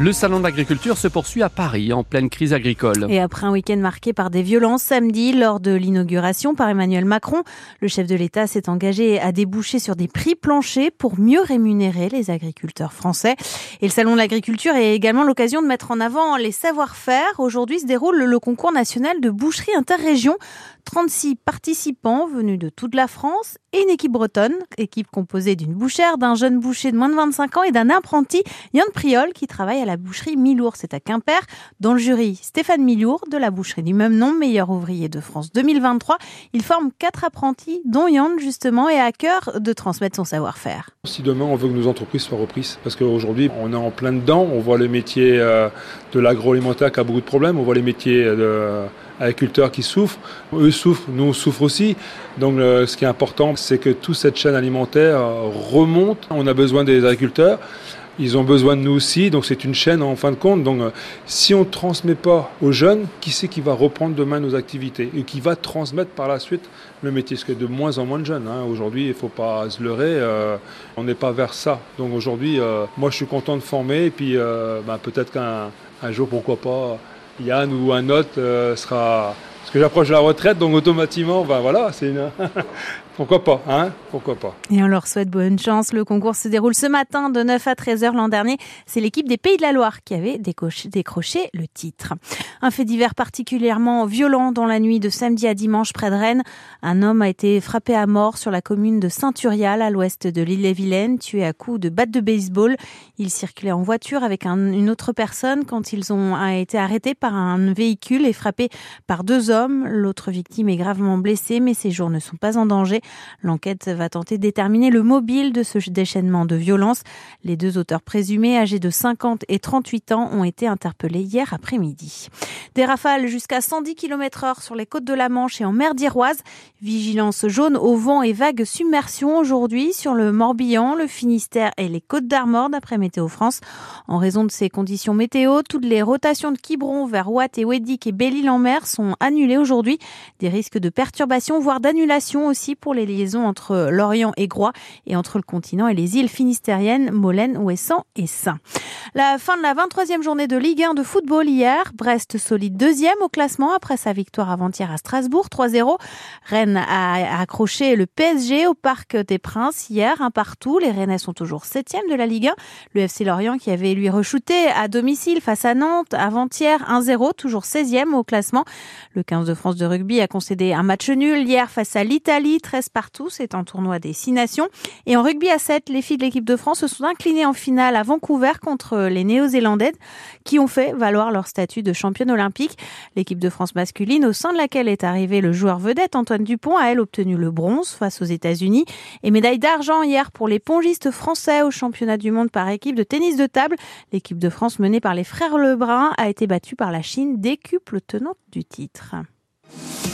Le salon de l'agriculture se poursuit à Paris en pleine crise agricole. Et après un week-end marqué par des violences samedi lors de l'inauguration par Emmanuel Macron, le chef de l'État s'est engagé à déboucher sur des prix planchers pour mieux rémunérer les agriculteurs français. Et le salon de l'agriculture est également l'occasion de mettre en avant les savoir-faire. Aujourd'hui se déroule le concours national de boucherie interrégion. 36 participants venus de toute la France et une équipe bretonne, équipe composée d'une bouchère, d'un jeune boucher de moins de 25 ans et d'un apprenti, Yann Priol, qui travaille à la boucherie Milour, c'est à Quimper. Dans le jury, Stéphane Milour, de la boucherie du même nom, meilleur ouvrier de France 2023. Il forme quatre apprentis, dont Yann justement, et à cœur de transmettre son savoir-faire. Si demain on veut que nos entreprises soient reprises, parce qu'aujourd'hui on est en plein dedans, on voit le métier euh, de l'agroalimentaire qui a beaucoup de problèmes, on voit les métiers de agriculteurs qui souffrent, eux souffrent, nous on souffre aussi. Donc euh, ce qui est important, c'est que toute cette chaîne alimentaire remonte. On a besoin des agriculteurs. Ils ont besoin de nous aussi, donc c'est une chaîne en fin de compte. Donc, euh, si on ne transmet pas aux jeunes, qui c'est qui va reprendre demain nos activités et qui va transmettre par la suite le métier? Parce que de moins en moins de jeunes. Hein. Aujourd'hui, il ne faut pas se leurrer, euh, on n'est pas vers ça. Donc aujourd'hui, euh, moi je suis content de former et puis ben, peut-être qu'un un jour, pourquoi pas, Yann ou un autre sera parce que j'approche la retraite, donc automatiquement, ben voilà, c'est une... Pourquoi pas, hein Pourquoi pas Et on leur souhaite bonne chance. Le concours se déroule ce matin de 9 à 13 heures l'an dernier. C'est l'équipe des Pays de la Loire qui avait décroché le titre. Un fait divers particulièrement violent dans la nuit de samedi à dimanche près de Rennes. Un homme a été frappé à mort sur la commune de Saint-Urial à l'ouest de l'île-et-Vilaine, tué à coups de batte de baseball. Il circulait en voiture avec une autre personne quand ils ont été arrêtés par un véhicule et frappés par deux hommes. L'autre victime est gravement blessée, mais ses jours ne sont pas en danger. L'enquête va tenter de déterminer le mobile de ce déchaînement de violence. Les deux auteurs présumés, âgés de 50 et 38 ans, ont été interpellés hier après-midi. Des rafales jusqu'à 110 km heure sur les côtes de la Manche et en mer d'Iroise. Vigilance jaune au vent et vague submersion aujourd'hui sur le Morbihan, le Finistère et les côtes d'Armor d'après Météo France. En raison de ces conditions météo, toutes les rotations de Quiberon vers Watt et Weddick et Belle-Île-en-Mer sont annulées aujourd'hui. Des risques de perturbation, voire d'annulation aussi pour les liaisons entre Lorient et Groix et entre le continent et les îles finistériennes, Molène, Ouessant et Saint. La fin de la 23e journée de Ligue 1 de football hier. Brest solide deuxième au classement après sa victoire avant-hier à Strasbourg 3-0. Rennes a accroché le PSG au Parc des Princes hier, un partout. Les Rennais sont toujours septième de la Ligue 1. Le FC Lorient qui avait lui rechuté à domicile face à Nantes avant-hier 1-0, toujours 16e au classement. Le 15 de France de rugby a concédé un match nul hier face à l'Italie, 13 partout. C'est un tournoi des six nations. Et en rugby à 7, les filles de l'équipe de France se sont inclinées en finale à Vancouver contre les Néo-Zélandais qui ont fait valoir leur statut de championne olympique. L'équipe de France masculine, au sein de laquelle est arrivé le joueur vedette Antoine Dupont, a elle obtenu le bronze face aux États-Unis et médaille d'argent hier pour les pongistes français au championnat du monde par équipe de tennis de table. L'équipe de France menée par les frères Lebrun a été battue par la Chine, décuple tenante du titre. Thank you